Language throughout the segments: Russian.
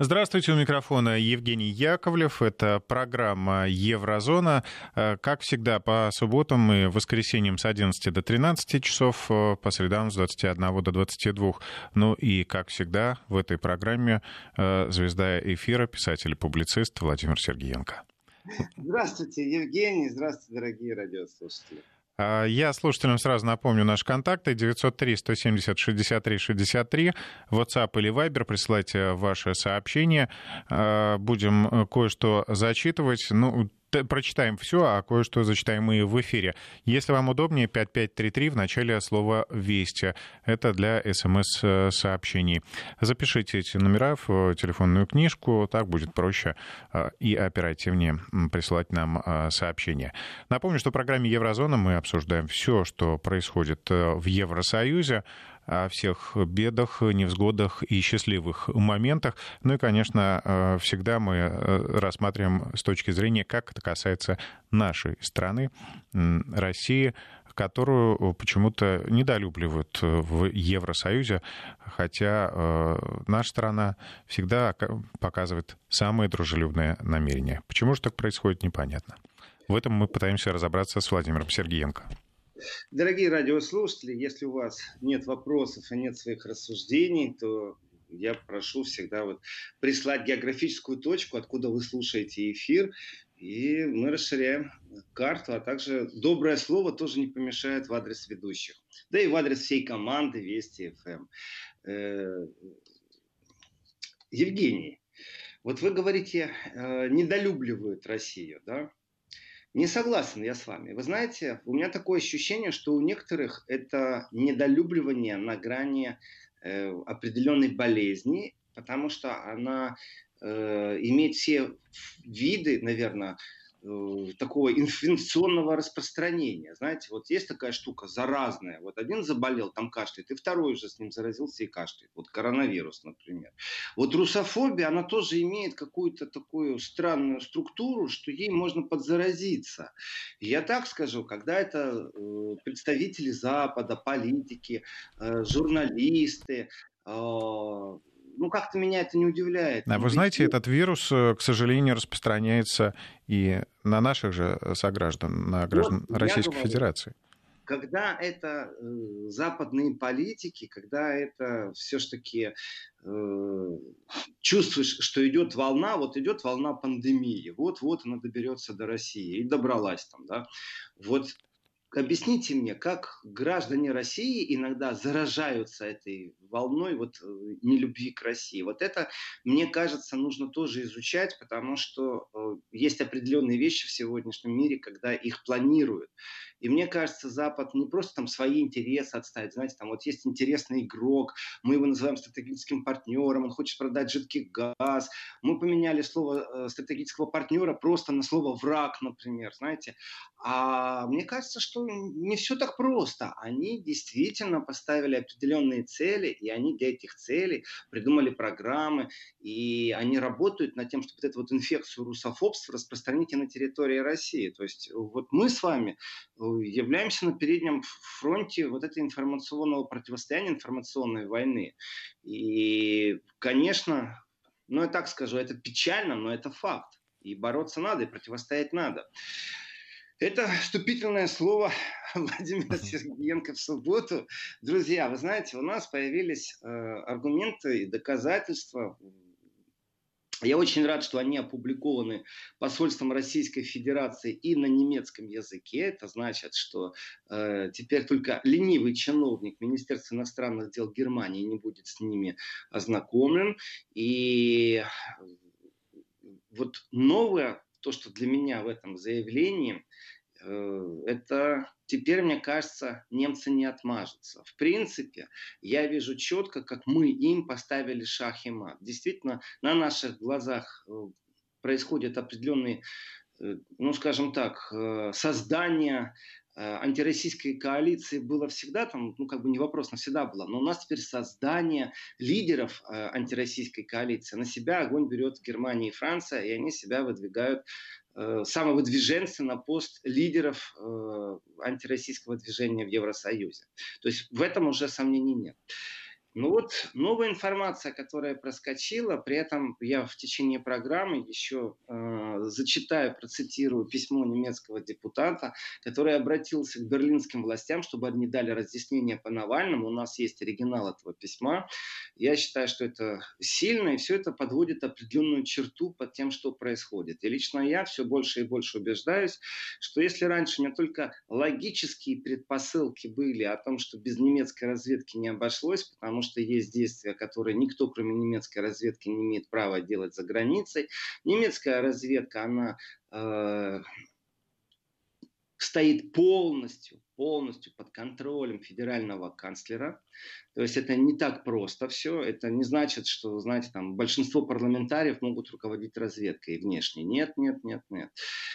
Здравствуйте, у микрофона Евгений Яковлев. Это программа «Еврозона». Э, как всегда, по субботам и воскресеньям с 11 до 13 часов, э, по средам с 21 до 22. Ну и, как всегда, в этой программе э, звезда эфира, писатель и публицист Владимир Сергеенко. Здравствуйте, Евгений. Здравствуйте, дорогие радиослушатели. А, я слушателям сразу напомню наши контакты. 903-170-63-63. WhatsApp или Viber. Присылайте ваши сообщения. А, будем кое-что зачитывать. Ну, прочитаем все, а кое-что зачитаем и в эфире. Если вам удобнее, 5533 в начале слова «Вести». Это для СМС-сообщений. Запишите эти номера в телефонную книжку, так будет проще а, и оперативнее присылать нам а, сообщения. Напомню, что в программе «Еврозона» мы обсуждаем все, что происходит э, в Евросоюзе, о всех бедах, невзгодах и счастливых моментах. Ну и, конечно, э, всегда мы э, рассматриваем с точки зрения, как это касается нашей страны, России, которую почему-то недолюбливают в Евросоюзе, хотя наша страна всегда показывает самые дружелюбные намерения. Почему же так происходит, непонятно. В этом мы пытаемся разобраться с Владимиром Сергеенко. Дорогие радиослушатели, если у вас нет вопросов и нет своих рассуждений, то я прошу всегда вот прислать географическую точку, откуда вы слушаете эфир, и мы расширяем карту, а также доброе слово тоже не помешает в адрес ведущих. Да и в адрес всей команды Вести ФМ. Э, Евгений, вот вы говорите, э, недолюбливают Россию, да? Не согласен я с вами. Вы знаете, у меня такое ощущение, что у некоторых это недолюбливание на грани э, определенной болезни, потому что она э, имеет все виды, наверное, такого инфекционного распространения. Знаете, вот есть такая штука заразная. Вот один заболел, там кашляет, и второй уже с ним заразился и кашляет. Вот коронавирус, например. Вот русофобия, она тоже имеет какую-то такую странную структуру, что ей можно подзаразиться. я так скажу, когда это э, представители Запада, политики, э, журналисты, ну, как-то меня это не удивляет. А вы знаете, этот вирус, э, к сожалению, распространяется и на наших же сограждан, на граждан вот, Российской говорю, Федерации. Когда это э, западные политики, когда это все-таки э, чувствуешь, что идет волна, вот идет волна пандемии, вот-вот она доберется до России и добралась там, да. Вот Объясните мне, как граждане России иногда заражаются этой волной вот э, нелюбви к России. Вот это, мне кажется, нужно тоже изучать, потому что э, есть определенные вещи в сегодняшнем мире, когда их планируют. И мне кажется, Запад не просто там свои интересы отставить. Знаете, там вот есть интересный игрок, мы его называем стратегическим партнером, он хочет продать жидкий газ. Мы поменяли слово э, стратегического партнера просто на слово враг, например, знаете. А мне кажется, что не все так просто. Они действительно поставили определенные цели, и они для этих целей придумали программы, и они работают над тем, чтобы вот эту вот инфекцию русофобства распространить и на территории России. То есть вот мы с вами э, являемся на переднем фронте вот этой информационного противостояния, информационной войны. И, конечно, ну я так скажу, это печально, но это факт. И бороться надо, и противостоять надо. Это вступительное слово Владимира Сергеенко в субботу. Друзья, вы знаете, у нас появились э, аргументы и доказательства. Я очень рад, что они опубликованы посольством Российской Федерации и на немецком языке. Это значит, что э, теперь только ленивый чиновник Министерства иностранных дел Германии не будет с ними ознакомлен. И вот новое то, что для меня в этом заявлении, э, это теперь, мне кажется, немцы не отмажутся. В принципе, я вижу четко, как мы им поставили шах и мат. Действительно, на наших глазах э, происходят определенные, э, ну, скажем так, создания антироссийской коалиции было всегда, там, ну, как бы не вопрос, навсегда было, но у нас теперь создание лидеров антироссийской коалиции. На себя огонь берет Германия и Франция, и они себя выдвигают э, самовыдвиженцы на пост лидеров э, антироссийского движения в Евросоюзе. То есть в этом уже сомнений нет. Ну вот новая информация, которая проскочила, при этом я в течение программы еще э, зачитаю, процитирую письмо немецкого депутата, который обратился к берлинским властям, чтобы они дали разъяснение по Навальному. У нас есть оригинал этого письма. Я считаю, что это сильно, и все это подводит определенную черту под тем, что происходит. И лично я все больше и больше убеждаюсь, что если раньше у меня только логические предпосылки были о том, что без немецкой разведки не обошлось, потому что что есть действия, которые никто, кроме немецкой разведки, не имеет права делать за границей. Немецкая разведка, она э, стоит полностью, полностью под контролем федерального канцлера. То есть это не так просто все. Это не значит, что, знаете, там большинство парламентариев могут руководить разведкой внешней. Нет, нет, нет, нет.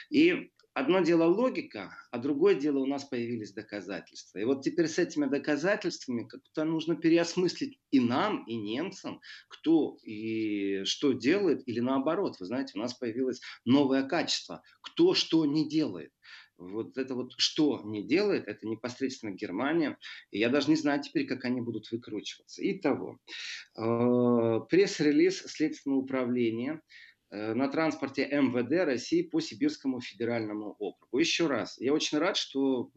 И одно дело логика, а другое дело у нас появились доказательства. И вот теперь с этими доказательствами как-то нужно переосмыслить и нам, и немцам, кто и что делает, или наоборот. Вы знаете, у нас появилось новое качество. Кто что не делает. Вот это вот что не делает, это непосредственно Германия. И я даже не знаю теперь, как они будут выкручиваться. Итого, э, пресс-релиз Следственного управления на транспорте МВД России по Сибирскому федеральному округу. Еще раз, я очень рад, что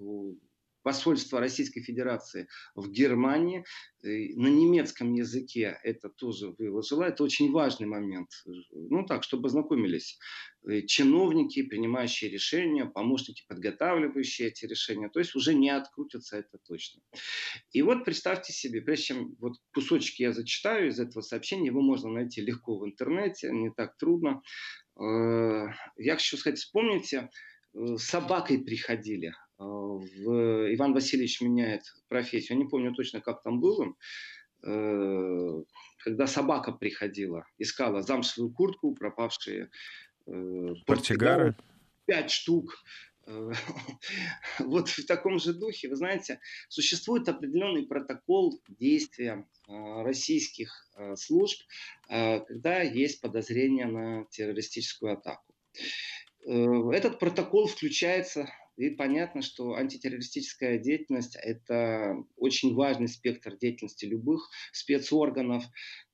посольство Российской Федерации в Германии э, на немецком языке это тоже выложило. Это очень важный момент. Ну так, чтобы ознакомились э, чиновники, принимающие решения, помощники, подготавливающие эти решения. То есть уже не открутятся, это точно. И вот представьте себе, прежде чем вот кусочки я зачитаю из этого сообщения, его можно найти легко в интернете, не так трудно. Э, я хочу сказать, вспомните, с собакой приходили в Иван Васильевич меняет профессию. Я не помню точно, как там было. Э, когда собака приходила, искала замшевую куртку, пропавшие э, портсигары. Пять штук. Э, вот в таком же духе, вы знаете, существует определенный протокол действия российских служб, когда есть подозрение на террористическую атаку. Этот протокол включается и понятно, что антитеррористическая деятельность – это очень важный спектр деятельности любых спецорганов.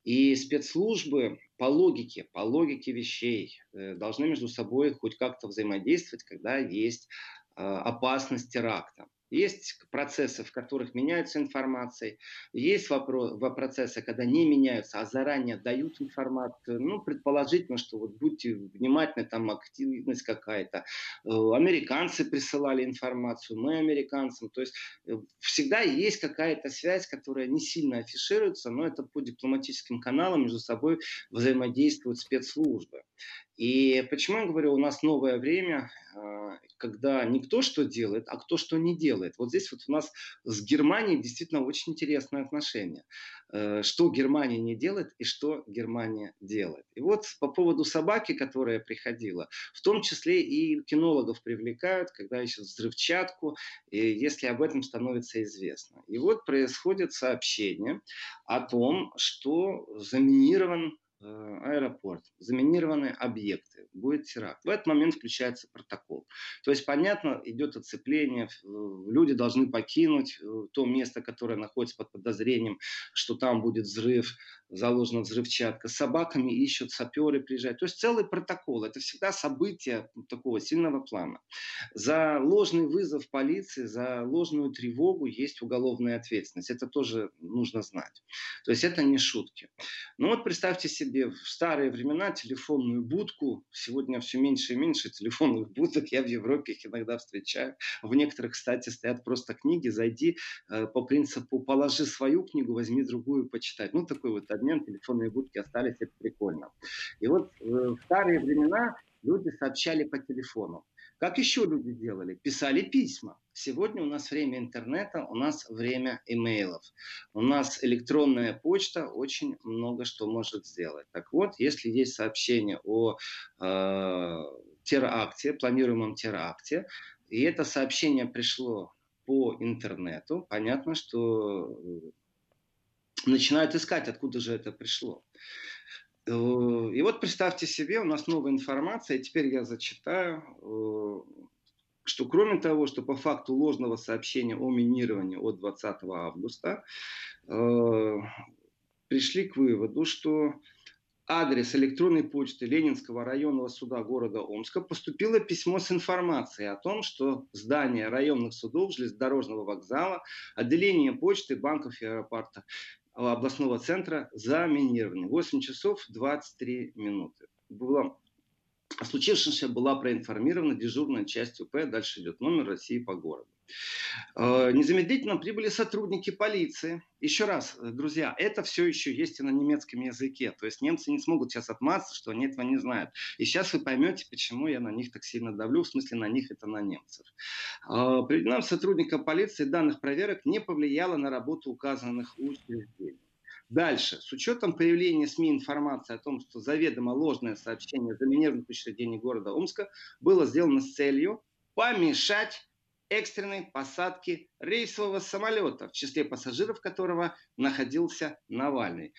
И спецслужбы по логике, по логике вещей э, должны между собой хоть как-то взаимодействовать, когда есть э, опасность теракта. Есть процессы, в которых меняются информации, есть вопрос, процессы, когда не меняются, а заранее дают информацию. Ну, предположительно, что вот будьте внимательны, там активность какая-то. Э, американцы присылали информацию, мы американцам. То есть э, всегда есть какая-то связь, которая не сильно афишируется, но это по дипломатическим каналам между собой взаимодействуют спецслужбы. И почему я говорю, у нас новое время, а, когда не кто что делает, а кто что не делает. Вот здесь вот у нас с Германией действительно очень интересное отношение. Э, что Германия не делает и что Германия делает. И вот по поводу собаки, которая приходила, в том числе и кинологов привлекают, когда ищут взрывчатку, если об этом становится известно. И вот происходит сообщение о том, что заминирован аэропорт, заминированы объекты, будет теракт. В этот момент включается протокол. То есть, понятно, идет оцепление, люди должны покинуть э, то место, которое находится под подозрением, что там будет взрыв, заложена взрывчатка. С собаками ищут, саперы приезжают. То есть целый протокол. Это всегда событие такого сильного плана. За ложный вызов полиции, за ложную тревогу есть уголовная ответственность. Это тоже нужно знать. То есть это не шутки. Ну вот представьте себе в старые времена телефонную будку. Сегодня все меньше и меньше телефонных будок. Я в Европе их иногда встречаю. В некоторых, кстати, стоят просто книги. Зайди э, по принципу положи свою книгу, возьми другую почитать. Ну такой вот обмен, телефонные будки остались, это прикольно. И вот э, в старые времена люди сообщали по телефону. Как еще люди делали? Писали письма. Сегодня у нас время интернета, у нас время имейлов. У нас электронная почта очень много что может сделать. Так вот, если есть сообщение о э, теракте, планируемом теракте, и это сообщение пришло по интернету, понятно, что начинают искать, откуда же это пришло. Э, и вот представьте себе, у нас новая информация, и теперь я зачитаю. Э, что кроме того, что по факту ложного сообщения о минировании от 20 августа, э, пришли к выводу, что адрес электронной почты Ленинского районного суда города Омска поступило письмо с информацией о том, что здание районных судов, железнодорожного вокзала, отделение почты, банков и аэропорта областного центра заминированы. 8 часов 23 минуты. Было о была проинформирована дежурная часть УП. Дальше идет номер России по городу. Э, незамедлительно прибыли сотрудники полиции. Еще раз, э, друзья, это все еще есть и на немецком языке. То есть немцы не смогут сейчас отмазаться, что они этого не знают. И сейчас вы поймете, почему я на них так сильно давлю. В смысле, на них это на немцев. Э, Приведенным сотрудникам полиции данных проверок не повлияло на работу указанных учреждений. Дальше. С учетом появления СМИ информации о том, что заведомо ложное сообщение заминированных учреждений города Омска было сделано с целью помешать экстренной посадке рейсового самолета, в числе пассажиров которого находился Навальный.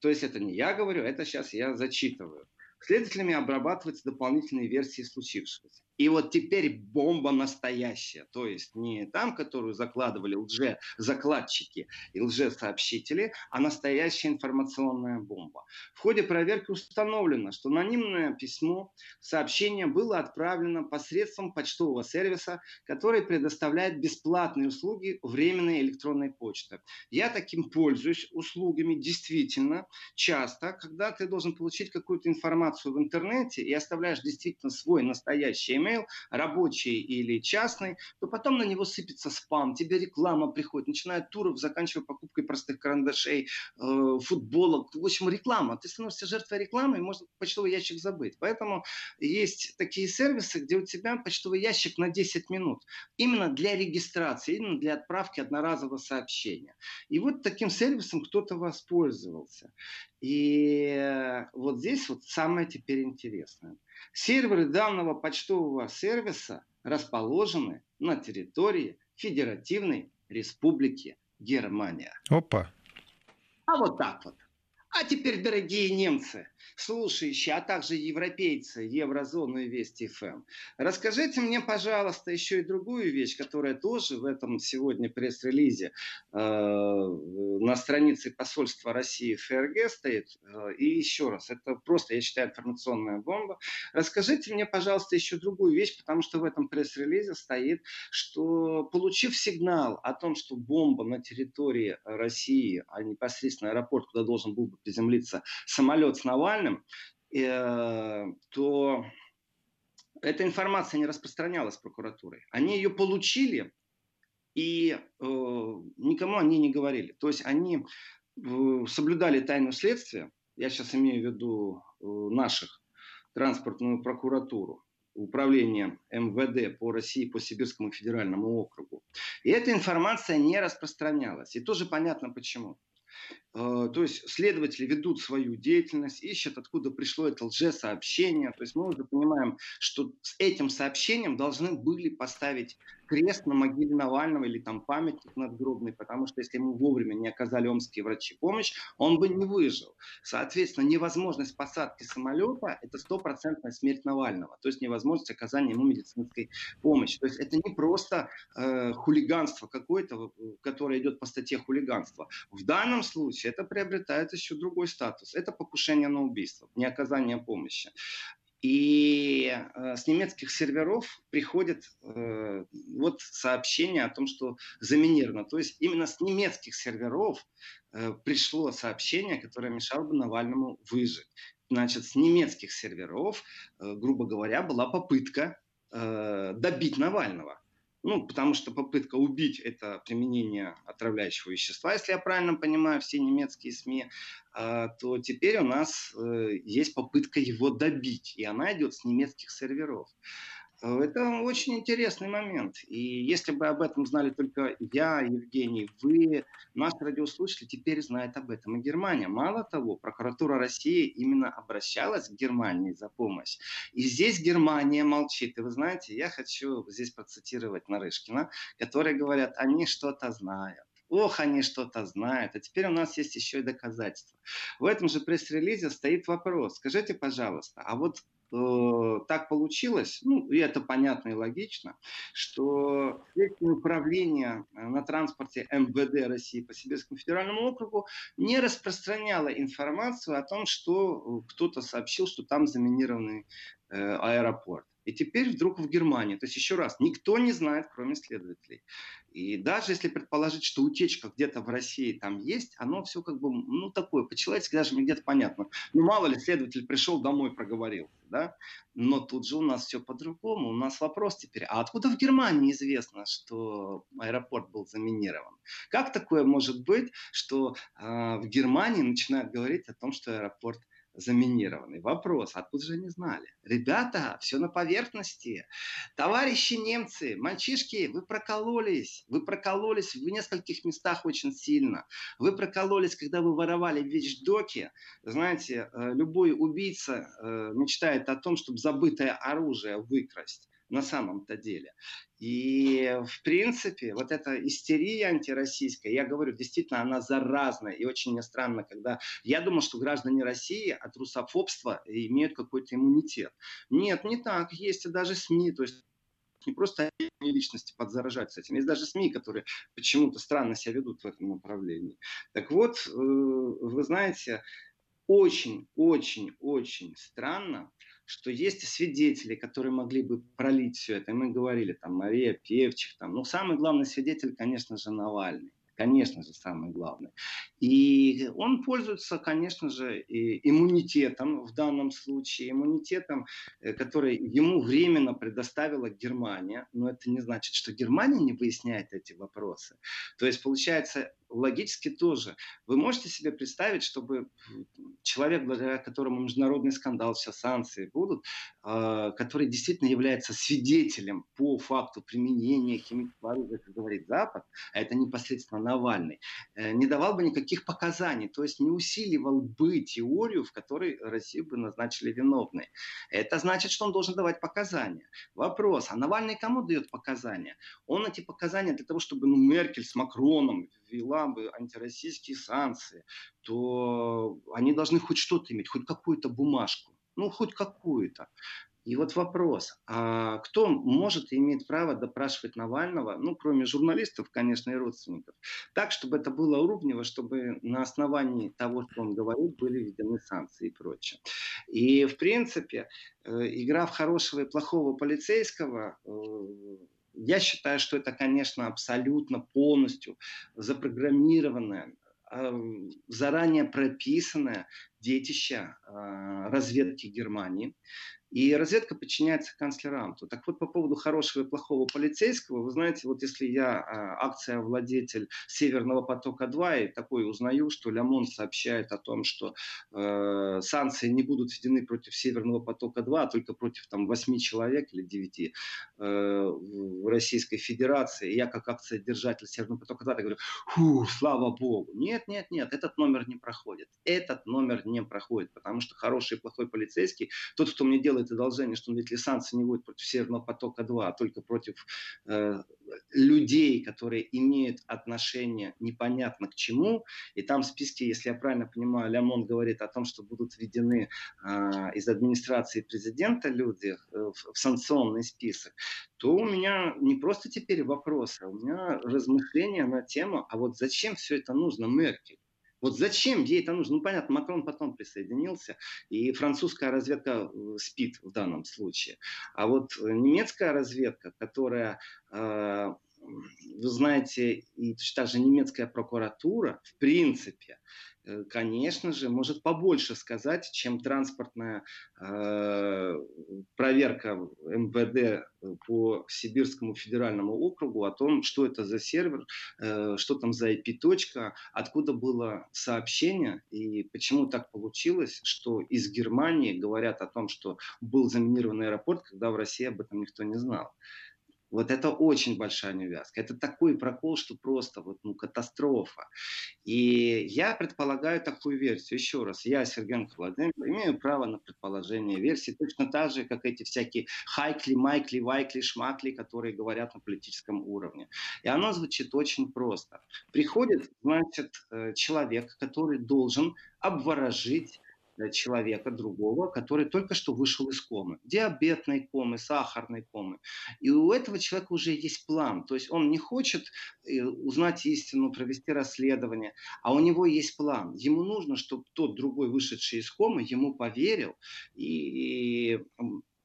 То есть это не я говорю, это сейчас я зачитываю. Следователями обрабатываются дополнительные версии случившегося. И вот теперь бомба настоящая. То есть не там, которую закладывали лже-закладчики и лже-сообщители, а настоящая информационная бомба. В ходе проверки установлено, что анонимное письмо, сообщение было отправлено посредством почтового сервиса, который предоставляет бесплатные услуги временной электронной почты. Я таким пользуюсь услугами действительно часто, когда ты должен получить какую-то информацию в интернете и оставляешь действительно свой настоящий email, рабочий или частный, то потом на него сыпется спам, тебе реклама приходит, начиная от туров, заканчивая покупкой простых карандашей, э, футболок, в общем, реклама. Ты становишься жертвой рекламы, и можно почтовый ящик забыть. Поэтому есть такие сервисы, где у тебя почтовый ящик на 10 минут. Именно для регистрации, именно для отправки одноразового сообщения. И вот таким сервисом кто-то воспользовался. И вот здесь вот самое теперь интересное. Серверы данного почтового сервиса расположены на территории Федеративной Республики Германия. Опа. А вот так вот. А теперь, дорогие немцы, слушающие, а также европейцы Еврозону и Вести ФМ, расскажите мне, пожалуйста, еще и другую вещь, которая тоже в этом сегодня пресс-релизе э, на странице посольства России в ФРГ стоит. Э, и еще раз, это просто, я считаю, информационная бомба. Расскажите мне, пожалуйста, еще другую вещь, потому что в этом пресс-релизе стоит, что получив сигнал о том, что бомба на территории России, а непосредственно аэропорт, куда должен был бы приземлиться самолет с Навальным, э, то эта информация не распространялась прокуратурой. Они ее получили, и э, никому они не говорили. То есть они э, соблюдали тайну следствия, я сейчас имею в виду э, наших, транспортную прокуратуру, управление МВД по России, по Сибирскому федеральному округу. И эта информация не распространялась. И тоже понятно почему. Э, то есть следователи ведут свою деятельность, ищут, откуда пришло это лжесообщение. То есть мы уже понимаем, что с этим сообщением должны были поставить крест на могиле Навального или там памятник надгробный, потому что если ему вовремя не оказали омские врачи помощь, он бы не выжил. Соответственно, невозможность посадки самолета – это стопроцентная смерть Навального, то есть невозможность оказания ему медицинской помощи. То есть это не просто э, хулиганство какое-то, которое идет по статье хулиганства. В данном случае это приобретает еще другой статус. Это покушение на убийство, не оказание помощи. И э, с немецких серверов приходит э, вот сообщение о том, что заминировано. То есть именно с немецких серверов э, пришло сообщение, которое мешало бы Навальному выжить. Значит, с немецких серверов, э, грубо говоря, была попытка э, добить Навального. Ну, потому что попытка убить – это применение отравляющего вещества, если я правильно понимаю все немецкие СМИ, а, то теперь у нас э, есть попытка его добить, и она идет с немецких серверов. Это очень интересный момент. И если бы об этом знали только я, Евгений, вы, наши радиослушатели, теперь знают об этом и Германия. Мало того, прокуратура России именно обращалась к Германии за помощь. И здесь Германия молчит. И вы знаете, я хочу здесь процитировать Нарышкина, которые говорят, они что-то знают Ох, они что-то знают. А теперь у нас есть еще и доказательства. В этом же пресс-релизе стоит вопрос. Скажите, пожалуйста, а вот э, так получилось, ну, и это понятно и логично, что управление э, на транспорте МВД России по Сибирскому федеральному округу не распространяло информацию о том, что э, кто-то сообщил, что там заминированный э, аэропорт. И теперь вдруг в Германии. То есть, еще раз, никто не знает, кроме следователей. И даже если предположить, что утечка где-то в России там есть, оно все как бы, ну, такое, по-человечески даже мне где-то понятно. Ну, мало ли, следователь пришел домой, проговорил, да? Но тут же у нас все по-другому. У нас вопрос теперь, а откуда в Германии известно, что аэропорт был заминирован? Как такое может быть, что э, в Германии начинают говорить о том, что аэропорт заминированный. Вопрос, откуда же они знали? Ребята, все на поверхности. Товарищи немцы, мальчишки, вы прокололись. Вы прокололись в нескольких местах очень сильно. Вы прокололись, когда вы воровали вещдоки. Знаете, э, любой убийца э, мечтает о том, чтобы забытое оружие выкрасть на самом-то деле. И, в принципе, вот эта истерия антироссийская, я говорю, действительно, она заразная. И очень мне странно, когда... Я думал, что граждане России от русофобства имеют какой-то иммунитет. Нет, не так. Есть и даже СМИ. То есть не просто личности подзаражать с этим. Есть даже СМИ, которые почему-то странно себя ведут в этом направлении. Так вот, э, вы знаете, очень, очень, очень странно, что есть свидетели, которые могли бы пролить все это. И мы говорили, там, Мария Певчих, там, ну, самый главный свидетель, конечно же, Навальный конечно же, самое главное. И он пользуется, конечно же, иммунитетом в данном случае, иммунитетом, э, который ему временно предоставила Германия. Но это не значит, что Германия не выясняет эти вопросы. То есть, получается, логически тоже. Вы можете себе представить, чтобы человек, благодаря которому международный скандал, все санкции будут, э, который действительно является свидетелем по факту применения химического оружия, как говорит Запад, а это непосредственно Навальный, э, не давал бы никаких показаний, то есть не усиливал бы теорию, в которой Россию бы назначили виновной. Это значит, что он должен давать показания. Вопрос, а Навальный кому дает показания? Он эти показания для того, чтобы ну, Меркель с Макроном ввела бы антироссийские санкции, то они должны хоть что-то иметь, хоть какую-то бумажку. Ну, хоть какую-то. И вот вопрос, а кто может и имеет право допрашивать Навального, ну, кроме журналистов, конечно, и родственников, так, чтобы это было урубнево, чтобы на основании того, что он говорит, были введены санкции и прочее. И, в принципе, э, игра в хорошего и плохого полицейского э, я считаю, что это, конечно, абсолютно полностью запрограммированная заранее прописанное детище а, разведки Германии, и разведка подчиняется канцлеранту. Так вот, по поводу хорошего и плохого полицейского, вы знаете, вот если я а, акция-владетель Северного потока-2 и такой узнаю, что Лямон сообщает о том, что э, санкции не будут введены против Северного потока-2, а только против там 8 человек или 9 э, в Российской Федерации, и я как акция-держатель Северного потока-2 говорю, фу, слава богу. Нет, нет, нет, этот номер не проходит. Этот номер не проходит, потому что хороший и плохой полицейский, тот, кто мне делает делает одолжение, что он ведь санкции не будет против Северного потока-2, а только против э, людей, которые имеют отношение непонятно к чему. И там в списке, если я правильно понимаю, Лямон говорит о том, что будут введены э, из администрации президента люди э, в, в санкционный список, то у меня не просто теперь вопросы, а у меня размышления на тему, а вот зачем все это нужно Меркель? Вот зачем ей это нужно? Ну, понятно, Макрон потом присоединился, и французская разведка э, спит в данном случае. А вот э, немецкая разведка, которая э, вы знаете, и точно так же немецкая прокуратура, в принципе, Э, конечно же, может побольше сказать, чем транспортная э, проверка МВД э, по Сибирскому федеральному округу о том, что это за сервер, э, что там за IP-точка, откуда было сообщение и почему так получилось, что из Германии говорят о том, что был заминированный аэропорт, когда в России об этом никто не знал. Вот это очень большая неувязка. Это такой прокол, что просто вот, ну, катастрофа. И я предполагаю такую версию. Еще раз, я, Сергей Владимир, имею право на предположение версии, точно так же, как эти всякие хайкли, майкли, вайкли, шмакли, которые говорят на политическом уровне. И оно звучит очень просто. Приходит, значит, э, человек, который должен обворожить человека другого, который только что вышел из комы. Диабетной комы, сахарной комы. И у этого человека уже есть план. То есть он не хочет э, узнать истину, провести расследование, а у него есть план. Ему нужно, чтобы тот другой, вышедший из комы, ему поверил и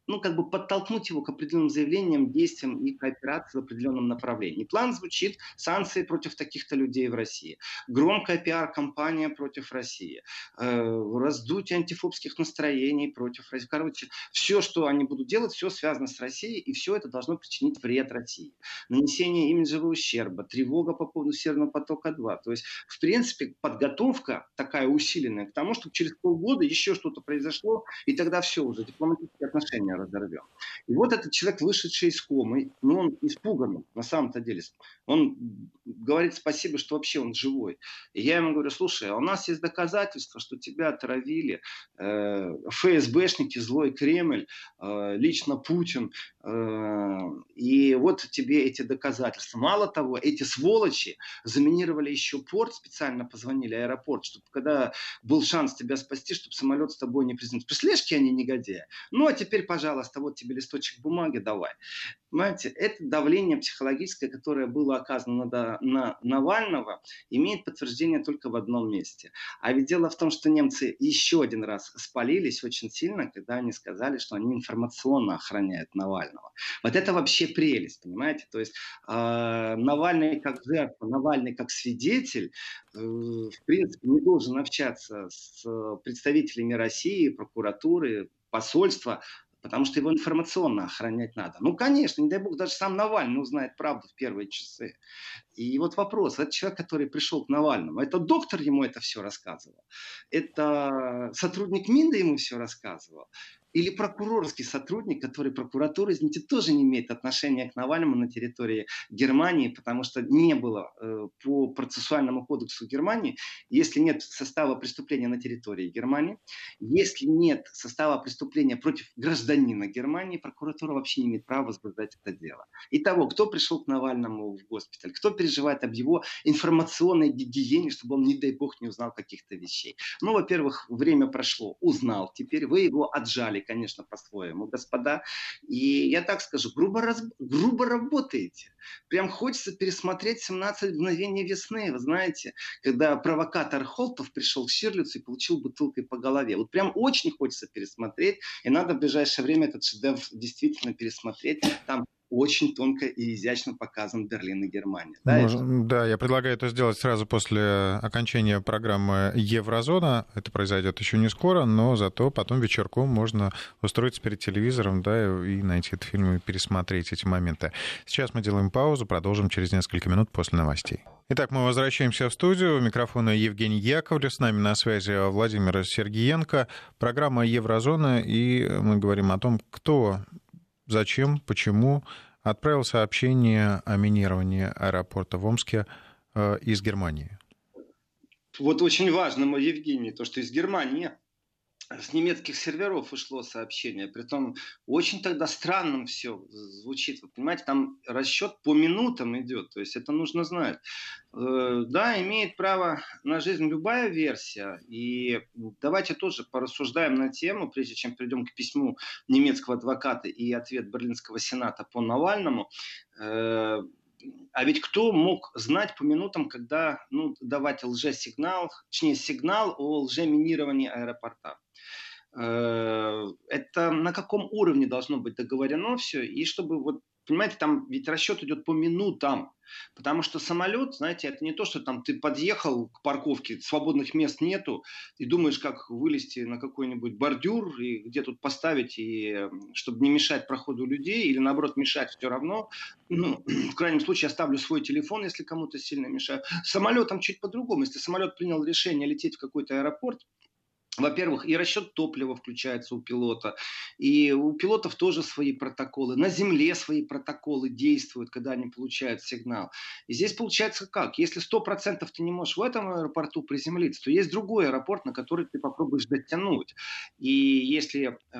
ну, как бы подтолкнуть его к определенным заявлениям, действиям и кооперации в определенном направлении. План звучит санкции против таких-то людей в России, громкая пиар-компания против России, э, раздутие антифобских настроений против России. Короче, все, что они будут делать, все связано с Россией, и все это должно причинить вред России. Нанесение имиджевого ущерба, тревога по поводу Северного потока-2. То есть, в принципе, подготовка такая усиленная к тому, чтобы через полгода еще что-то произошло, и тогда все уже, дипломатические отношения разорвем. И вот этот человек, вышедший из комы, ну, он испуганный на самом-то деле. Он говорит спасибо, что вообще он живой. И я ему говорю, слушай, а у нас есть доказательства, что тебя отравили э, ФСБшники, злой Кремль, э, лично Путин. Э, и вот тебе эти доказательства. Мало того, эти сволочи заминировали еще порт, специально позвонили аэропорт, чтобы когда был шанс тебя спасти, чтобы самолет с тобой не приземлился. Представляешь, они негодяи? Ну, а теперь, пожалуйста, вот тебе листочек бумаги, давай. Понимаете, это давление психологическое, которое было оказано на, на Навального, имеет подтверждение только в одном месте. А ведь дело в том, что немцы еще один раз спалились очень сильно, когда они сказали, что они информационно охраняют Навального. Вот это вообще прелесть, понимаете? То есть э, Навальный как жертва, Навальный как свидетель, э, в принципе, не должен общаться с представителями России, прокуратуры, посольства, потому что его информационно охранять надо. Ну, конечно, не дай бог, даже сам Навальный узнает правду в первые часы. И вот вопрос, это человек, который пришел к Навальному, это доктор ему это все рассказывал, это сотрудник МИНДа ему все рассказывал, или прокурорский сотрудник, который прокуратура, извините, тоже не имеет отношения к Навальному на территории Германии, потому что не было э, по процессуальному кодексу Германии, если нет состава преступления на территории Германии, если нет состава преступления против гражданина Германии, прокуратура вообще не имеет права возбуждать это дело. Итого, кто пришел к Навальному в госпиталь, кто переживает об его информационной гигиене, чтобы он, не дай бог, не узнал каких-то вещей. Ну, во-первых, время прошло, узнал, теперь вы его отжали конечно, по-своему, господа. И я так скажу, грубо, раз... грубо работаете. Прям хочется пересмотреть 17 мгновений весны, вы знаете, когда провокатор Холтов пришел к Ширлицу и получил бутылкой по голове. Вот прям очень хочется пересмотреть, и надо в ближайшее время этот шедевр действительно пересмотреть. Там очень тонко и изящно показан Берлин и Германия. Да, Можно, да, я предлагаю это сделать сразу после окончания программы Еврозона. Это произойдет еще не скоро, но зато потом вечерком можно устроиться перед телевизором да, и найти этот фильм и пересмотреть эти моменты. Сейчас мы делаем паузу, продолжим через несколько минут после новостей. Итак, мы возвращаемся в студию. У микрофона Евгений Яковлев. С нами на связи Владимир Сергиенко. Программа Еврозона. И мы говорим о том, кто зачем, почему отправил сообщение о минировании аэропорта в Омске э, из Германии. Вот очень важно, Евгений, то, что из Германии с немецких серверов ушло сообщение. Притом очень тогда странным все звучит. Вы понимаете, там расчет по минутам идет. То есть это нужно знать. Э, да, имеет право на жизнь любая версия. И давайте тоже порассуждаем на тему, прежде чем перейдем к письму немецкого адвоката и ответ Берлинского сената по Навальному. А ведь кто мог знать по минутам, когда ну, давать лжесигнал, точнее сигнал о лжеминировании аэропорта? Э, это на каком уровне должно быть договорено все, и чтобы вот понимаете, там ведь расчет идет по минутам, потому что самолет, знаете, это не то, что там ты подъехал к парковке, свободных мест нету, и думаешь, как вылезти на какой-нибудь бордюр и где тут поставить, и чтобы не мешать проходу людей, или наоборот мешать все равно. Ну, в крайнем случае оставлю свой телефон, если кому-то сильно мешаю. Самолетом чуть по-другому. Если самолет принял решение лететь в какой-то аэропорт, во-первых, и расчет топлива включается у пилота, и у пилотов тоже свои протоколы, на земле свои протоколы действуют, когда они получают сигнал. И здесь получается как? Если 100% ты не можешь в этом аэропорту приземлиться, то есть другой аэропорт, на который ты попробуешь дотянуть. И если э,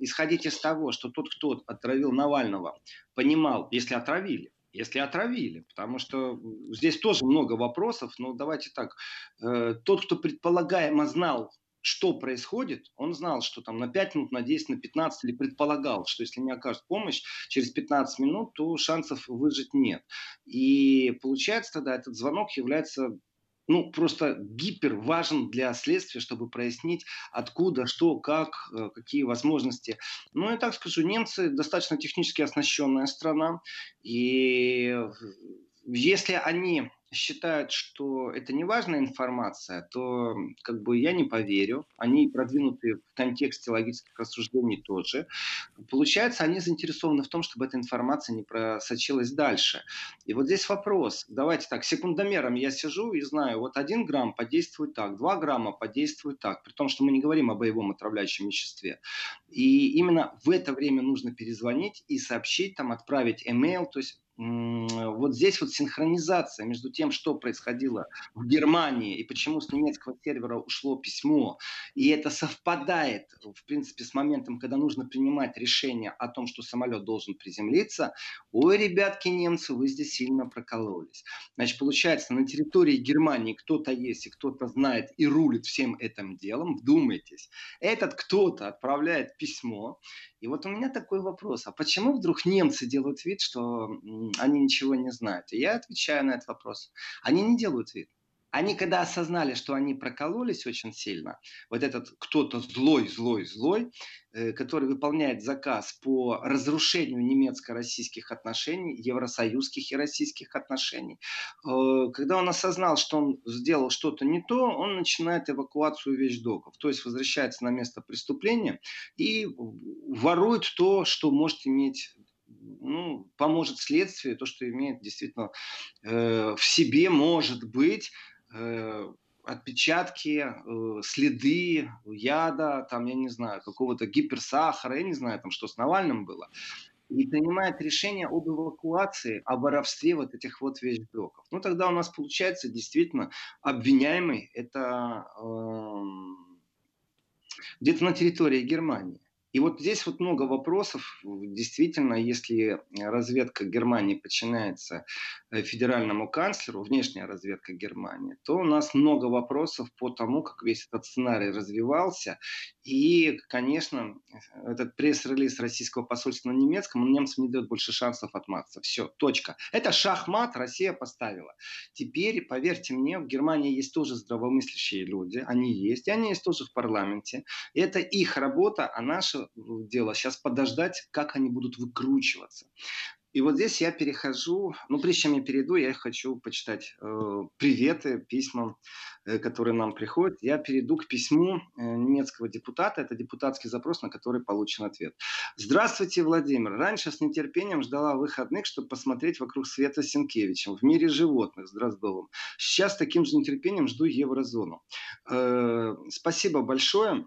исходить из того, что тот, кто отравил Навального, понимал, если отравили, если отравили, потому что здесь тоже много вопросов, но давайте так, э, тот, кто предполагаемо знал что происходит, он знал, что там на 5 минут, на 10, на 15, или предполагал, что если не окажет помощь через 15 минут, то шансов выжить нет. И получается тогда этот звонок является ну, просто гипер важен для следствия, чтобы прояснить, откуда, что, как, э, какие возможности. Ну, я так скажу, немцы достаточно технически оснащенная страна, и если они считают, что это не важная информация, то как бы я не поверю. Они продвинуты в контексте логических рассуждений тоже. Получается, они заинтересованы в том, чтобы эта информация не просочилась дальше. И вот здесь вопрос. Давайте так, секундомером я сижу и знаю, вот один грамм подействует так, два грамма подействует так, при том, что мы не говорим о боевом отравляющем веществе. И именно в это время нужно перезвонить и сообщить, там, отправить email, то есть вот здесь вот синхронизация между тем, что происходило в Германии и почему с немецкого сервера ушло письмо, и это совпадает, в принципе, с моментом, когда нужно принимать решение о том, что самолет должен приземлиться, ой, ребятки, немцы, вы здесь сильно прокололись. Значит, получается, на территории Германии кто-то есть и кто-то знает и рулит всем этим делом, вдумайтесь. Этот кто-то отправляет письмо, и вот у меня такой вопрос, а почему вдруг немцы делают вид, что они ничего не знают? И я отвечаю на этот вопрос. Они не делают вид. Они когда осознали, что они прокололись очень сильно, вот этот кто-то злой, злой, злой, э, который выполняет заказ по разрушению немецко-российских отношений, евросоюзских и российских отношений, э, когда он осознал, что он сделал что-то не то, он начинает эвакуацию вещдоков, то есть возвращается на место преступления и ворует то, что может иметь ну, поможет следствию, то, что имеет действительно э, в себе, может быть, э, отпечатки, э, следы яда, там, я не знаю, какого-то гиперсахара, я не знаю, там, что с Навальным было, и принимает решение об эвакуации, о воровстве вот этих вот вещдоков. Ну, тогда у нас получается действительно обвиняемый, это э, где-то на территории Германии. И вот здесь вот много вопросов. Действительно, если разведка Германии подчиняется э, федеральному канцлеру, внешняя разведка Германии, то у нас много вопросов по тому, как весь этот сценарий развивался. И, конечно, этот пресс-релиз российского посольства на немецком, он немцам не дает больше шансов отматься. Все, точка. Это шахмат Россия поставила. Теперь, поверьте мне, в Германии есть тоже здравомыслящие люди. Они есть, и они есть тоже в парламенте. Это их работа, а наша дело сейчас подождать, как они будут выкручиваться. И вот здесь я перехожу, ну, прежде чем я перейду, я хочу почитать э, приветы, письма, э, которые нам приходят. Я перейду к письму э, немецкого депутата. Это депутатский запрос, на который получен ответ. Здравствуйте, Владимир. Раньше с нетерпением ждала выходных, чтобы посмотреть вокруг света Сенкевичем в мире животных. Здравствуйте. Сейчас таким же нетерпением жду еврозону. Э, спасибо большое.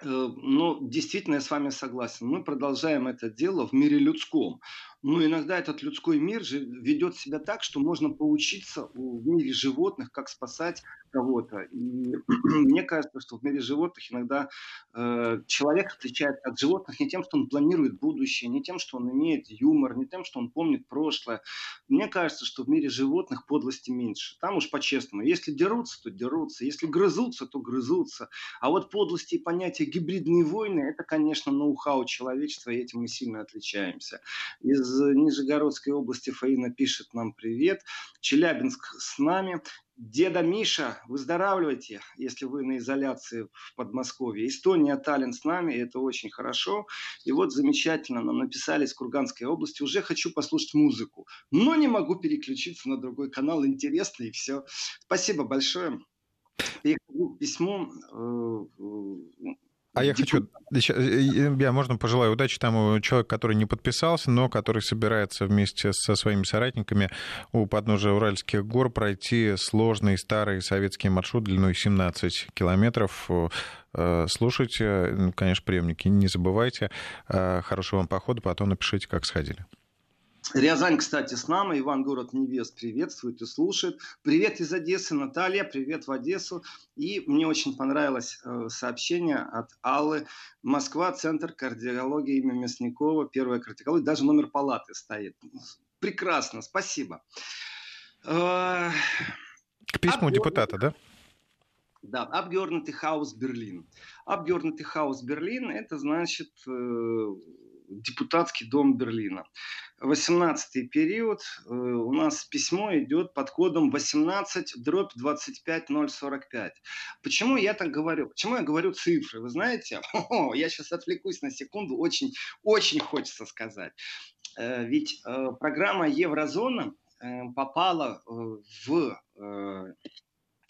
Э, ну, действительно, я с вами согласен. Мы продолжаем это дело в мире людском. Но иногда этот людской мир же ведет себя так, что можно поучиться в мире животных, как спасать кого-то. И мне кажется, что в мире животных иногда э, человек отличается от животных не тем, что он планирует будущее, не тем, что он имеет юмор, не тем, что он помнит прошлое. Мне кажется, что в мире животных подлости меньше. Там уж по-честному. Если дерутся, то дерутся. Если грызутся, то грызутся. А вот подлости и понятие гибридные войны, это, конечно, ноу-хау человечества, и этим мы сильно отличаемся. Из Нижегородской области Фаина пишет нам привет. Челябинск с нами. Деда Миша, выздоравливайте, если вы на изоляции в Подмосковье. Эстония, Таллин с нами, это очень хорошо. И вот замечательно нам написали из Курганской области. Уже хочу послушать музыку, но не могу переключиться на другой канал. Интересно и все. Спасибо большое. Перехожу к письму. А я хочу Я, можно пожелаю удачи тому человеку, который не подписался, но который собирается вместе со своими соратниками у подножия Уральских гор пройти сложный старый советский маршрут длиной 17 километров. Э, слушайте, конечно, приемники, не забывайте. Э, хорошего вам похода, потом напишите, как сходили. Рязань, кстати, с нами. Иван Город Невест приветствует и слушает. Привет из Одессы, Наталья. Привет в Одессу. И мне очень понравилось э, сообщение от Аллы. Москва, Центр кардиологии имени Мясникова. Первая кардиология. Даже номер палаты стоит. Прекрасно, спасибо. К письму Abgeordnete... депутата, да? Да, Abgeordnetenhaus Berlin. Abgeordnetenhaus Berlin – это значит э, депутатский дом Берлина. 18 период, э, у нас письмо идет под кодом 18 дробь 25045. Почему я так говорю? Почему я говорю цифры? Вы знаете, О, я сейчас отвлекусь на секунду, очень, очень хочется сказать. Э, ведь э, программа Еврозона попала в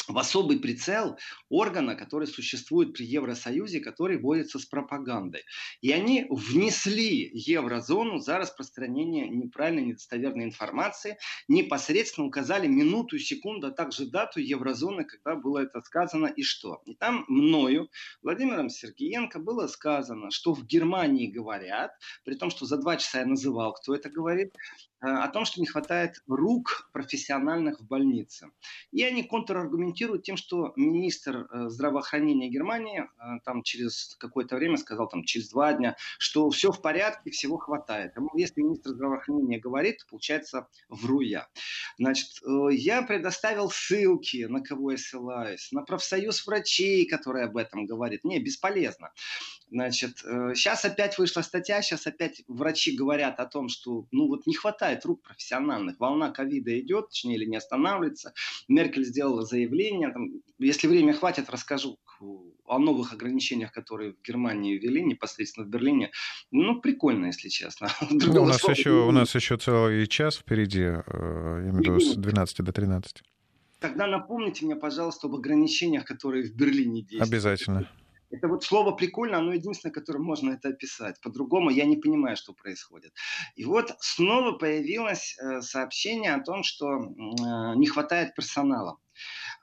в особый прицел органа, который существует при Евросоюзе, который борется с пропагандой. И они внесли еврозону за распространение неправильной, недостоверной информации, непосредственно указали минуту, секунду, а также дату еврозоны, когда было это сказано и что. И там мною, Владимиром Сергеенко, было сказано, что в Германии говорят, при том, что за два часа я называл, кто это говорит, о том, что не хватает рук профессиональных в больнице. И они контраргументируют тем, что министр э, здравоохранения Германии э, там через какое-то время сказал, там через два дня, что все в порядке, всего хватает. Если министр здравоохранения говорит, то получается вру я. Значит, э, я предоставил ссылки, на кого я ссылаюсь, на профсоюз врачей, который об этом говорит. Не, бесполезно. Значит, сейчас опять вышла статья, сейчас опять врачи говорят о том, что ну вот не хватает рук профессиональных, волна ковида идет, точнее или не останавливается. Меркель сделала заявление. Там, если время хватит, расскажу о новых ограничениях, которые в Германии ввели непосредственно в Берлине. Ну, прикольно, если честно. Ну, у, нас еще, у нас еще целый час впереди, э, виду с 12 до 13. Тогда напомните мне, пожалуйста, об ограничениях, которые в Берлине действуют. Обязательно. Это вот слово прикольно, оно единственное, которым можно это описать. По-другому я не понимаю, что происходит. И вот снова появилось э, сообщение о том, что э, не хватает персонала.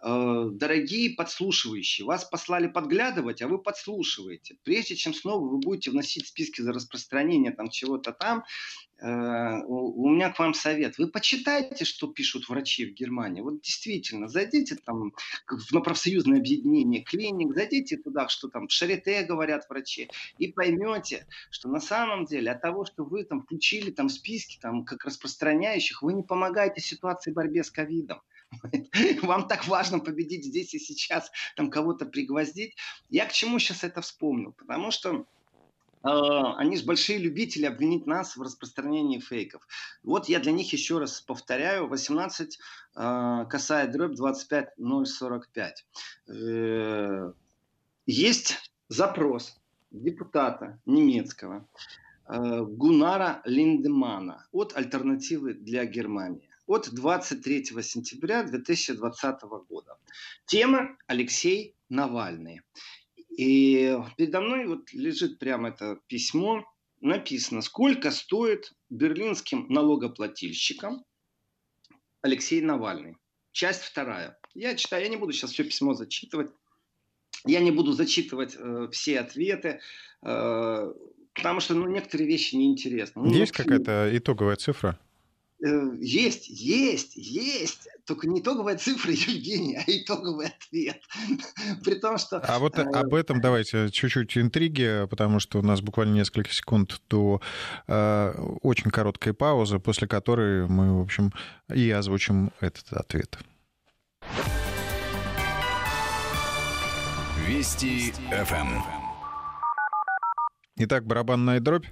Э, дорогие подслушивающие, вас послали подглядывать, а вы подслушиваете. Прежде чем снова вы будете вносить списки за распространение там чего-то там, э, у меня к вам совет. Вы почитайте, что пишут врачи в Германии. Вот действительно, зайдите там на профсоюзное объединение клиник, зайдите туда, что там в Шарите говорят врачи, и поймете, что на самом деле от того, что вы там включили там списки там как распространяющих, вы не помогаете ситуации борьбе с ковидом. Вам так важно победить здесь и сейчас, там кого-то пригвоздить. Я к чему сейчас это вспомнил? Потому что э, они же большие любители обвинить нас в распространении фейков. Вот я для них еще раз повторяю. 18 э, касая дробь 25045. Э, есть запрос депутата немецкого э, Гунара Линдемана от «Альтернативы для Германии» от 23 сентября 2020 года. Тема Алексей Навальный. И передо мной вот лежит прямо это письмо. Написано, сколько стоит берлинским налогоплательщикам Алексей Навальный. Часть вторая. Я читаю, я не буду сейчас все письмо зачитывать. Я не буду зачитывать э, все ответы, э, потому что ну, некоторые вещи неинтересны. Ну, Есть какая-то итоговая цифра? Э, есть, есть, есть. Только не итоговая цифра, Евгений, а итоговый ответ. При том, что... А вот э, об этом давайте чуть-чуть интриги, потому что у нас буквально несколько секунд до э, очень короткой паузы, после которой мы, в общем, и озвучим этот ответ. Вести ФМ. Итак, барабанная дробь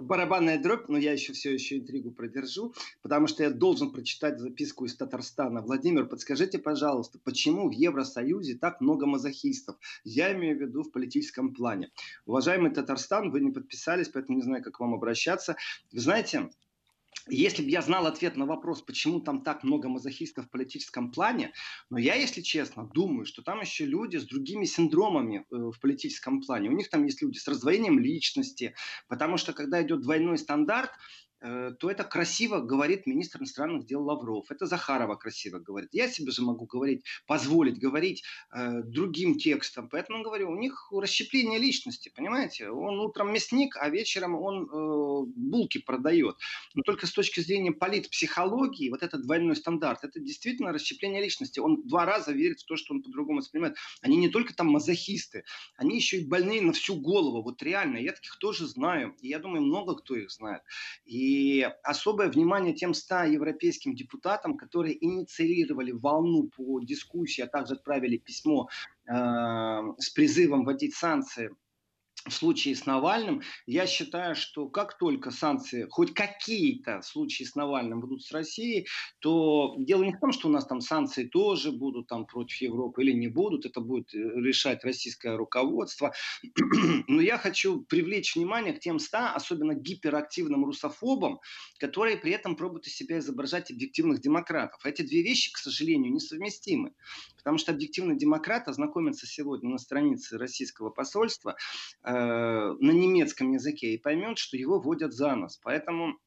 барабанная дробь, но я еще все еще интригу продержу, потому что я должен прочитать записку из Татарстана. Владимир, подскажите, пожалуйста, почему в Евросоюзе так много мазохистов? Я имею в виду в политическом плане. Уважаемый Татарстан, вы не подписались, поэтому не знаю, как к вам обращаться. Вы знаете, если бы я знал ответ на вопрос, почему там так много мазохистов в политическом плане, но я, если честно, думаю, что там еще люди с другими синдромами э, в политическом плане. У них там есть люди с раздвоением личности, потому что когда идет двойной стандарт, то это красиво говорит министр иностранных дел Лавров. Это Захарова красиво говорит. Я себе же могу говорить, позволить говорить э, другим текстом. Поэтому говорю, у них расщепление личности, понимаете? Он утром мясник, а вечером он э, булки продает. Но только с точки зрения политпсихологии, вот этот двойной стандарт, это действительно расщепление личности. Он два раза верит в то, что он по-другому воспринимает. Они не только там мазохисты, они еще и больные на всю голову. Вот реально, я таких тоже знаю. И я думаю, много кто их знает. И и особое внимание тем 100 европейским депутатам, которые инициировали волну по дискуссии, а также отправили письмо э, с призывом вводить санкции в случае с Навальным, я считаю, что как только санкции, хоть какие-то случаи с Навальным будут с Россией, то дело не в том, что у нас там санкции тоже будут там против Европы или не будут, это будет э, решать российское руководство. Но я хочу привлечь внимание к тем 100, особенно гиперактивным русофобам, которые при этом пробуют из себя изображать объективных демократов. Эти две вещи, к сожалению, несовместимы. Потому что объективный демократ ознакомится сегодня на странице российского посольства э, на немецком языке и поймет, что его водят за нос. Поэтому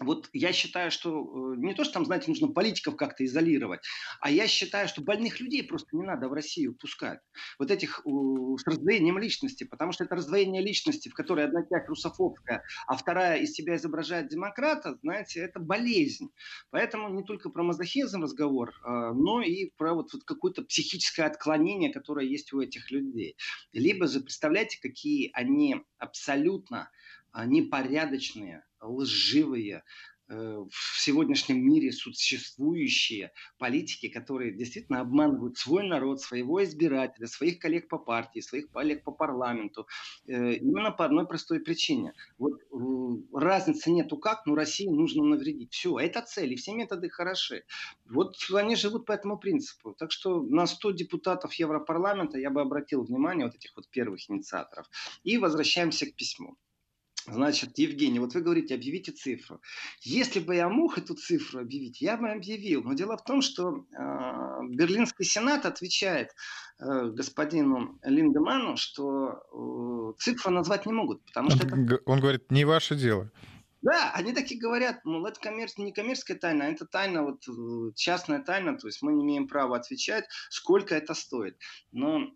вот я считаю, что э, не то, что там, знаете, нужно политиков как-то изолировать, а я считаю, что больных людей просто не надо в Россию пускать. Вот этих с раздвоением личности, потому что это раздвоение личности, в которой одна часть русофобская, а вторая из себя изображает демократа, знаете, это болезнь. Поэтому не только про мазохизм разговор, а, но и про вот, вот какое-то психическое отклонение, которое есть у этих людей. Либо же, представляете, какие они абсолютно непорядочные, лживые, Э, в сегодняшнем мире существующие политики, которые действительно обманывают свой народ, своего избирателя, своих коллег по партии, своих коллег по парламенту, э, именно по одной простой причине. Вот э, разницы нету как, но России нужно навредить. Все, это цель, и все методы хороши. Вот они живут по этому принципу. Так что на 100 депутатов Европарламента я бы обратил внимание вот этих вот первых инициаторов. И возвращаемся к письму. Значит, Евгений, вот вы говорите, объявите цифру. Если бы я мог эту цифру объявить, я бы объявил. Но дело в том, что э, Берлинский сенат отвечает э, господину Линдеману, что э, цифру назвать не могут. Потому что он, это... он говорит, не ваше дело. Да, они такие говорят, мол, это коммерц... не коммерческая тайна, а это тайна, вот э, частная тайна, то есть мы не имеем права отвечать, сколько это стоит. Но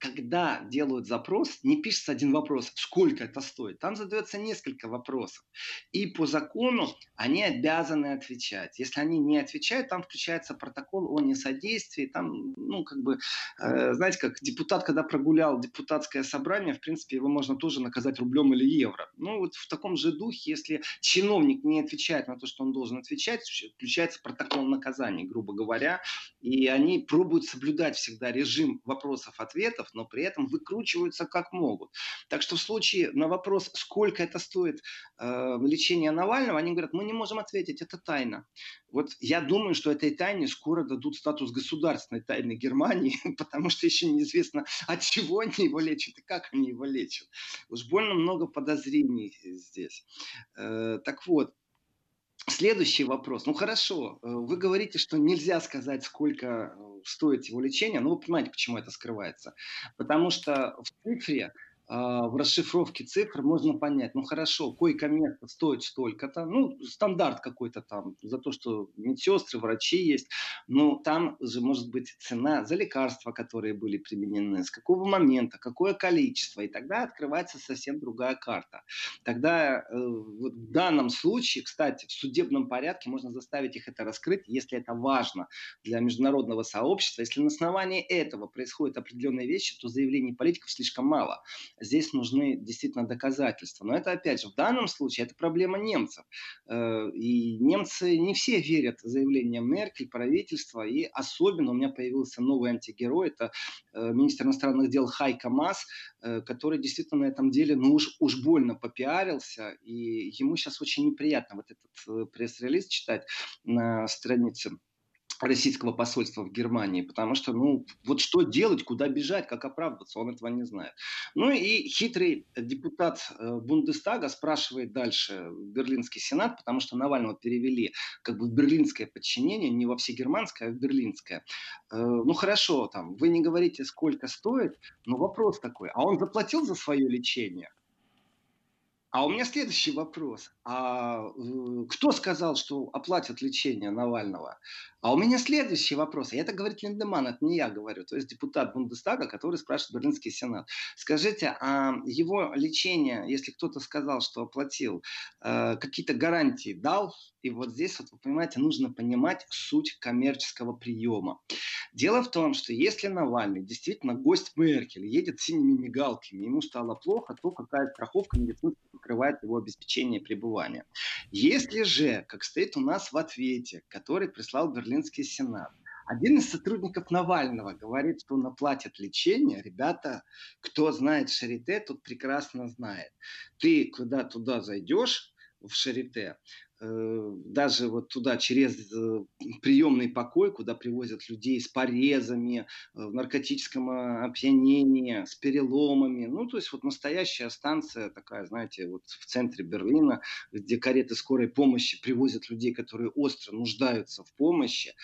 когда делают запрос, не пишется один вопрос, сколько это стоит. Там задается несколько вопросов. И по закону они обязаны отвечать. Если они не отвечают, там включается протокол о несодействии. Там, ну, как бы, э, знаете, как депутат, когда прогулял депутатское собрание, в принципе, его можно тоже наказать рублем или евро. Ну, вот в таком же духе, если чиновник не отвечает на то, что он должен отвечать, включается протокол наказания, грубо говоря. И они пробуют соблюдать всегда режим вопросов-ответов, но при этом выкручиваются как могут. Так что в случае на вопрос, сколько это стоит э, лечение Навального, они говорят, мы не можем ответить, это тайна. Вот я думаю, что этой тайне скоро дадут статус государственной тайны Германии, потому что еще неизвестно, от чего они его лечат и как они его лечат. Уж больно много подозрений здесь. Э, так вот, Следующий вопрос. Ну хорошо, э, вы говорите, что нельзя сказать, сколько э, стоит его лечение, но вы понимаете, почему это скрывается. Потому что в цифре в расшифровке цифр можно понять, ну хорошо, койко-место стоит столько-то, ну стандарт какой-то там за то, что медсестры, врачи есть, но там же может быть цена за лекарства, которые были применены, с какого момента, какое количество, и тогда открывается совсем другая карта. Тогда э, в данном случае, кстати, в судебном порядке можно заставить их это раскрыть, если это важно для международного сообщества. Если на основании этого происходят определенные вещи, то заявлений политиков слишком мало здесь нужны действительно доказательства. Но это, опять же, в данном случае это проблема немцев. Э, и немцы не все верят заявлениям Меркель, правительства. И особенно у меня появился новый антигерой. Это э, министр иностранных дел Хайка Мас, э, который действительно на этом деле ну, уж, уж больно попиарился. И ему сейчас очень неприятно вот этот пресс-релиз читать на странице российского посольства в Германии, потому что, ну, вот что делать, куда бежать, как оправдываться, он этого не знает. Ну и хитрый депутат э, Бундестага спрашивает дальше Берлинский сенат, потому что Навального перевели как бы в берлинское подчинение, не во всегерманское, а в берлинское. Э, ну хорошо, там, вы не говорите, сколько стоит, но вопрос такой, а он заплатил за свое лечение? А у меня следующий вопрос. А э, кто сказал, что оплатят лечение Навального? А у меня следующий вопрос. И это говорит Линдеман, это не я говорю. То есть депутат Бундестага, который спрашивает Берлинский Сенат. Скажите, а его лечение, если кто-то сказал, что оплатил, э, какие-то гарантии дал? И вот здесь, вот, вы понимаете, нужно понимать суть коммерческого приема. Дело в том, что если Навальный действительно гость Меркель, едет синими мигалками, ему стало плохо, то какая страховка медицинская покрывает его обеспечение пребывания. Если же, как стоит у нас в ответе, который прислал Берлин Берлинский сенат. Один из сотрудников Навального говорит, что он оплатит лечение. Ребята, кто знает Шарите, тот прекрасно знает. Ты когда туда зайдешь, в Шарите, даже вот туда через э, приемный покой, куда привозят людей с порезами, э, в наркотическом опьянении, с переломами. Ну, то есть вот настоящая станция такая, знаете, вот в центре Берлина, где кареты скорой помощи привозят людей, которые остро нуждаются в помощи,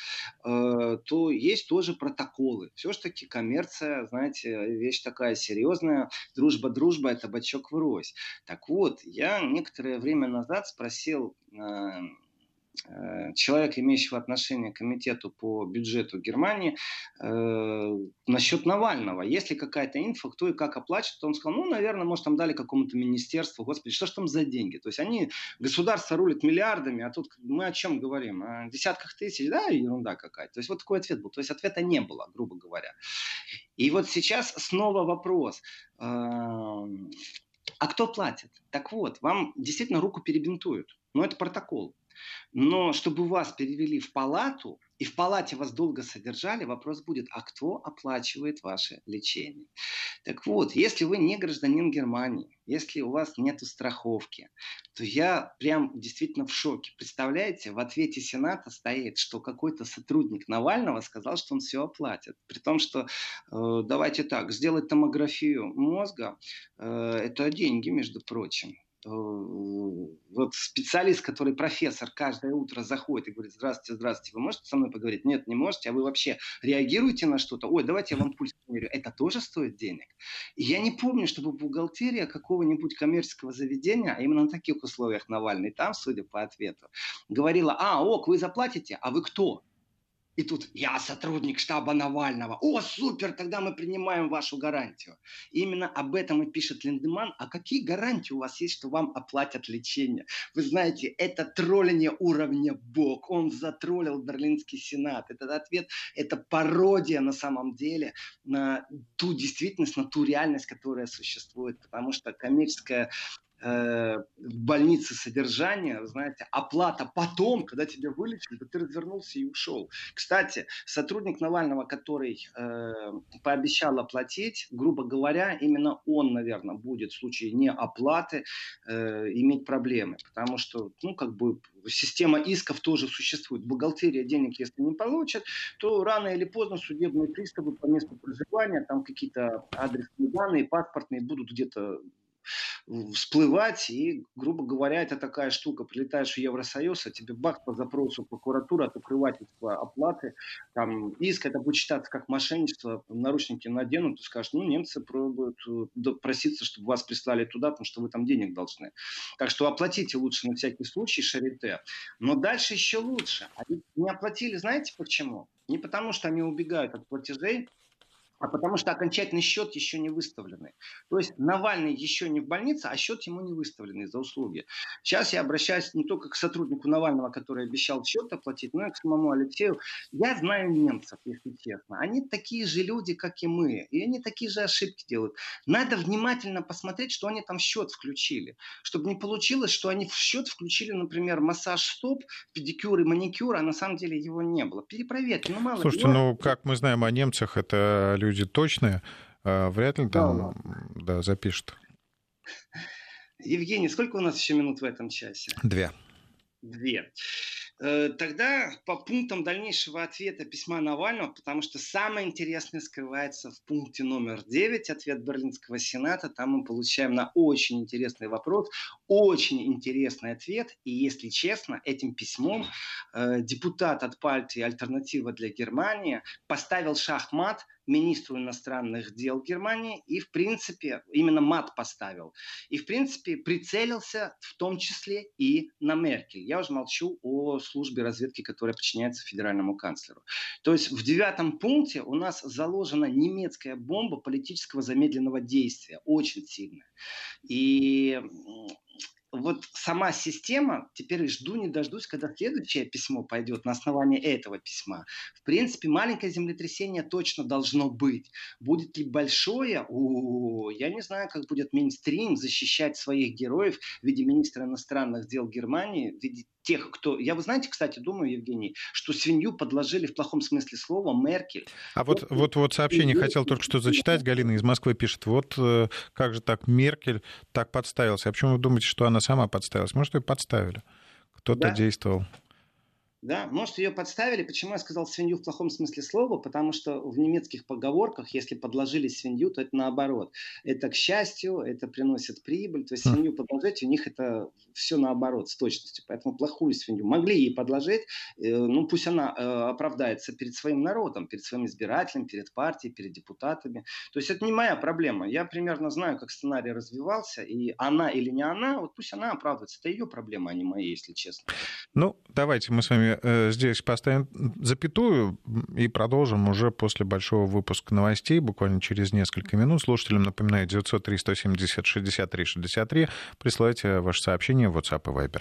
то есть тоже протоколы. Все-таки коммерция, знаете, вещь такая серьезная. Дружба-дружба – это бачок врозь. Так вот, я некоторое время назад спросил Э, э, человек, имеющего отношение к комитету по бюджету Германии, э, насчет Навального. Если какая-то инфа, кто и как оплачивает, он сказал, ну, наверное, может, там дали какому-то министерству, господи, что ж там за деньги? То есть они, государство рулит миллиардами, а тут мы о чем говорим? О десятках тысяч, да, ерунда какая-то. То есть вот такой ответ был. То есть ответа не было, грубо говоря. И вот сейчас снова вопрос. А кто платит? Так вот, вам действительно руку перебинтуют. Но это протокол. Но чтобы вас перевели в палату, и в палате вас долго содержали, вопрос будет, а кто оплачивает ваше лечение? Так вот, если вы не гражданин Германии, если у вас нет страховки, то я прям действительно в шоке. Представляете, в ответе Сената стоит, что какой-то сотрудник Навального сказал, что он все оплатит. При том, что, э, давайте так, сделать томографию мозга, э, это деньги, между прочим. Э, вот специалист, который профессор, каждое утро заходит и говорит, здравствуйте, здравствуйте, вы можете со мной поговорить? Нет, не можете, а вы вообще реагируете на что-то? Ой, давайте я вам пульс померю. Это тоже стоит денег? И я не помню, чтобы бухгалтерия какого-нибудь коммерческого заведения, а именно на таких условиях Навальный, там, судя по ответу, говорила, а, ок, вы заплатите, а вы кто? И тут я сотрудник штаба Навального. О, супер, тогда мы принимаем вашу гарантию. И именно об этом и пишет Линдеман. А какие гарантии у вас есть, что вам оплатят лечение? Вы знаете, это тролление уровня Бог. Он затроллил Берлинский Сенат. Этот ответ – это пародия на самом деле на ту действительность, на ту реальность, которая существует. Потому что коммерческая в больнице содержание, знаете, оплата потом, когда тебя вылечили, ты развернулся и ушел. Кстати, сотрудник Навального, который э, пообещал оплатить, грубо говоря, именно он, наверное, будет в случае неоплаты э, иметь проблемы, потому что, ну, как бы система исков тоже существует. Бухгалтерия денег, если не получит, то рано или поздно судебные приставы по месту проживания, там какие-то адресные данные, паспортные будут где-то всплывать, и, грубо говоря, это такая штука, прилетаешь в Евросоюз, а тебе бах по запросу прокуратуры от укрывательства оплаты, там иск, это будет считаться как мошенничество, наручники наденут, и скажут, ну, немцы пробуют э, проситься, чтобы вас прислали туда, потому что вы там денег должны. Так что оплатите лучше на всякий случай шарите. Но дальше еще лучше. Они не оплатили, знаете почему? Не потому, что они убегают от платежей, а потому что окончательный счет еще не выставленный. То есть Навальный еще не в больнице, а счет ему не выставленный за услуги. Сейчас я обращаюсь не только к сотруднику Навального, который обещал счет оплатить, но и к самому Алексею. Я знаю немцев, если честно. Они такие же люди, как и мы. И они такие же ошибки делают. Надо внимательно посмотреть, что они там в счет включили. Чтобы не получилось, что они в счет включили, например, массаж стоп, педикюр и маникюр, а на самом деле его не было. Перепроверьте. Ну, мало Слушайте, ну, как мы знаем о немцах, это люди люди точные, а вряд ли там да, да, запишут. Евгений, сколько у нас еще минут в этом часе? Две. Две. Э, тогда по пунктам дальнейшего ответа письма Навального, потому что самое интересное скрывается в пункте номер 9, ответ Берлинского Сената. Там мы получаем на очень интересный вопрос, очень интересный ответ. И если честно, этим письмом э, депутат от партии «Альтернатива для Германии» поставил шахмат министру иностранных дел Германии и, в принципе, именно мат поставил. И, в принципе, прицелился в том числе и на Меркель. Я уже молчу о службе разведки, которая подчиняется федеральному канцлеру. То есть в девятом пункте у нас заложена немецкая бомба политического замедленного действия, очень сильная. И вот сама система, теперь жду не дождусь, когда следующее письмо пойдет на основании этого письма. В принципе, маленькое землетрясение точно должно быть. Будет ли большое? О, я не знаю, как будет мейнстрим защищать своих героев в виде министра иностранных дел Германии, в виде тех, кто... Я, вы знаете, кстати, думаю, Евгений, что свинью подложили в плохом смысле слова Меркель. А вот, вот, вот сообщение и... хотел только что зачитать. Галина из Москвы пишет, вот э, как же так Меркель так подставился. А почему вы думаете, что она сама подставилась? Может, ее подставили? Кто-то да. действовал. Да, может, ее подставили. Почему я сказал свинью в плохом смысле слова? Потому что в немецких поговорках, если подложили свинью, то это наоборот. Это к счастью, это приносит прибыль. То есть хм. свинью подложить, у них это все наоборот, с точностью. Поэтому плохую свинью могли ей подложить. Э, ну, пусть она э, оправдается перед своим народом, перед своим избирателем, перед партией, перед депутатами. То есть это не моя проблема. Я примерно знаю, как сценарий развивался. И она или не она, вот пусть она оправдывается. Это ее проблема, а не моя, если честно. Ну, давайте мы с вами Э, здесь поставим запятую и продолжим уже после большого выпуска новостей, буквально через несколько минут. Слушателям напоминаю, 903 170 63 63. Присылайте ваше сообщение в WhatsApp и Viber.